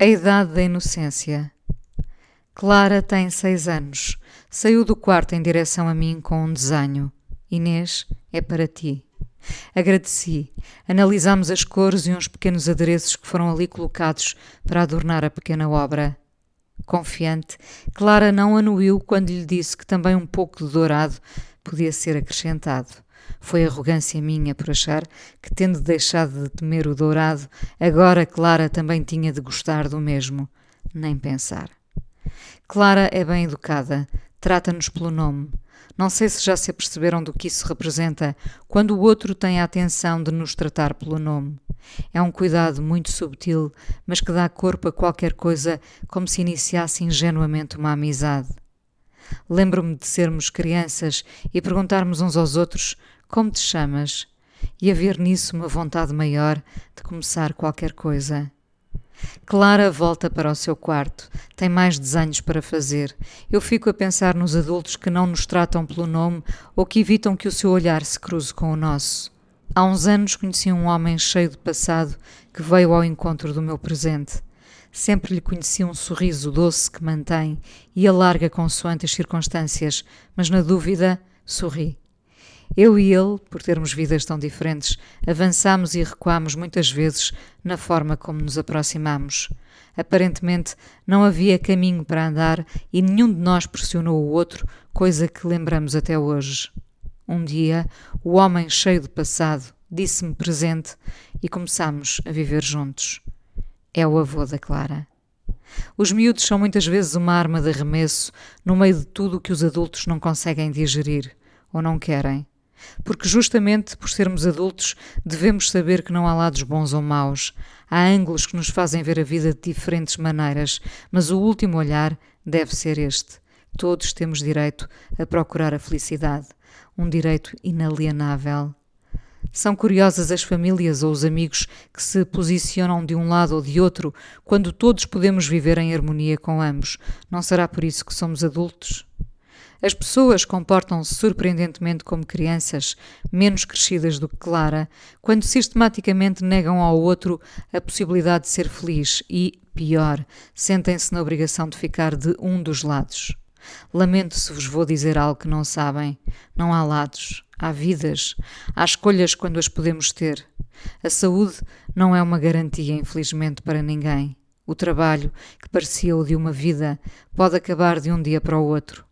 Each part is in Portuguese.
A idade da inocência. Clara tem seis anos. Saiu do quarto em direção a mim com um desenho. Inês, é para ti. Agradeci. Analisámos as cores e uns pequenos adereços que foram ali colocados para adornar a pequena obra. Confiante, Clara não anuiu quando lhe disse que também um pouco de dourado podia ser acrescentado. Foi arrogância minha por achar que, tendo deixado de temer o dourado, agora Clara também tinha de gostar do mesmo. Nem pensar. Clara é bem educada, trata-nos pelo nome. Não sei se já se aperceberam do que isso representa quando o outro tem a atenção de nos tratar pelo nome. É um cuidado muito subtil, mas que dá corpo a qualquer coisa como se iniciasse ingenuamente uma amizade. Lembro-me de sermos crianças e perguntarmos uns aos outros como te chamas e haver nisso uma vontade maior de começar qualquer coisa. Clara volta para o seu quarto. Tem mais desenhos para fazer. Eu fico a pensar nos adultos que não nos tratam pelo nome ou que evitam que o seu olhar se cruze com o nosso. Há uns anos conheci um homem cheio de passado que veio ao encontro do meu presente. Sempre lhe conheci um sorriso doce que mantém e alarga consoante as circunstâncias, mas na dúvida, sorri. Eu e ele, por termos vidas tão diferentes, avançamos e recuamos muitas vezes na forma como nos aproximamos. Aparentemente não havia caminho para andar e nenhum de nós pressionou o outro, coisa que lembramos até hoje. Um dia, o homem cheio de passado disse-me presente e começámos a viver juntos é o avô da Clara. Os miúdos são muitas vezes uma arma de arremesso no meio de tudo o que os adultos não conseguem digerir ou não querem. Porque justamente por sermos adultos devemos saber que não há lados bons ou maus. Há ângulos que nos fazem ver a vida de diferentes maneiras, mas o último olhar deve ser este. Todos temos direito a procurar a felicidade, um direito inalienável. São curiosas as famílias ou os amigos que se posicionam de um lado ou de outro quando todos podemos viver em harmonia com ambos. Não será por isso que somos adultos? As pessoas comportam-se surpreendentemente como crianças, menos crescidas do que Clara, quando sistematicamente negam ao outro a possibilidade de ser feliz e, pior, sentem-se na obrigação de ficar de um dos lados. Lamento se vos vou dizer algo que não sabem. Não há lados, há vidas, há escolhas quando as podemos ter. A saúde não é uma garantia, infelizmente, para ninguém. O trabalho, que parecia o de uma vida, pode acabar de um dia para o outro.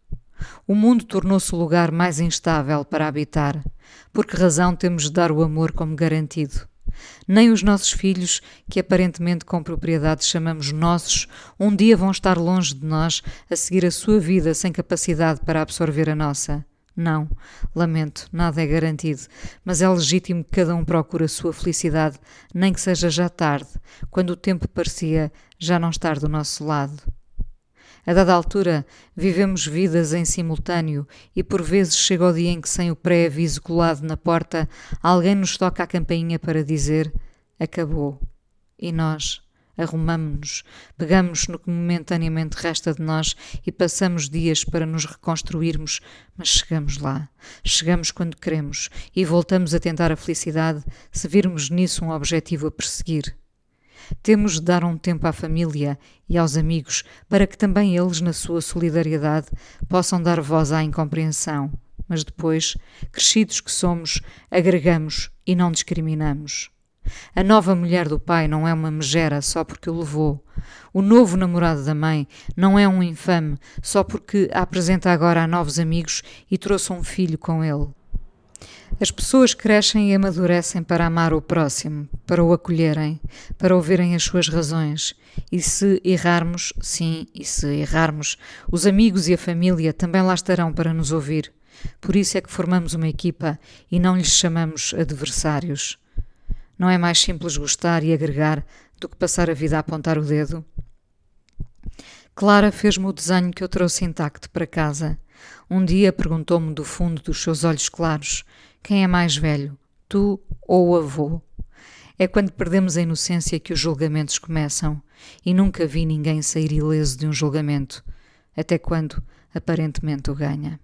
O mundo tornou-se o lugar mais instável para habitar. Por que razão temos de dar o amor como garantido? Nem os nossos filhos, que aparentemente com propriedade chamamos nossos, um dia vão estar longe de nós a seguir a sua vida sem capacidade para absorver a nossa. Não, lamento, nada é garantido, mas é legítimo que cada um procure a sua felicidade, nem que seja já tarde, quando o tempo parecia já não estar do nosso lado. A dada altura, vivemos vidas em simultâneo e por vezes chega o dia em que, sem o pré-aviso colado na porta, alguém nos toca a campainha para dizer: Acabou. E nós arrumamo-nos, pegamos no que momentaneamente resta de nós e passamos dias para nos reconstruirmos, mas chegamos lá. Chegamos quando queremos e voltamos a tentar a felicidade se virmos nisso um objetivo a perseguir. Temos de dar um tempo à família e aos amigos para que também eles, na sua solidariedade, possam dar voz à incompreensão. Mas depois, crescidos que somos, agregamos e não discriminamos. A nova mulher do pai não é uma megera só porque o levou. O novo namorado da mãe não é um infame só porque a apresenta agora a novos amigos e trouxe um filho com ele. As pessoas crescem e amadurecem para amar o próximo, para o acolherem, para ouvirem as suas razões. E se errarmos, sim, e se errarmos, os amigos e a família também lá estarão para nos ouvir. Por isso é que formamos uma equipa e não lhes chamamos adversários. Não é mais simples gostar e agregar do que passar a vida a apontar o dedo? Clara fez-me o desenho que eu trouxe intacto para casa. Um dia perguntou-me do fundo dos seus olhos claros: quem é mais velho, tu ou o avô? É quando perdemos a inocência que os julgamentos começam, e nunca vi ninguém sair ileso de um julgamento, até quando aparentemente o ganha.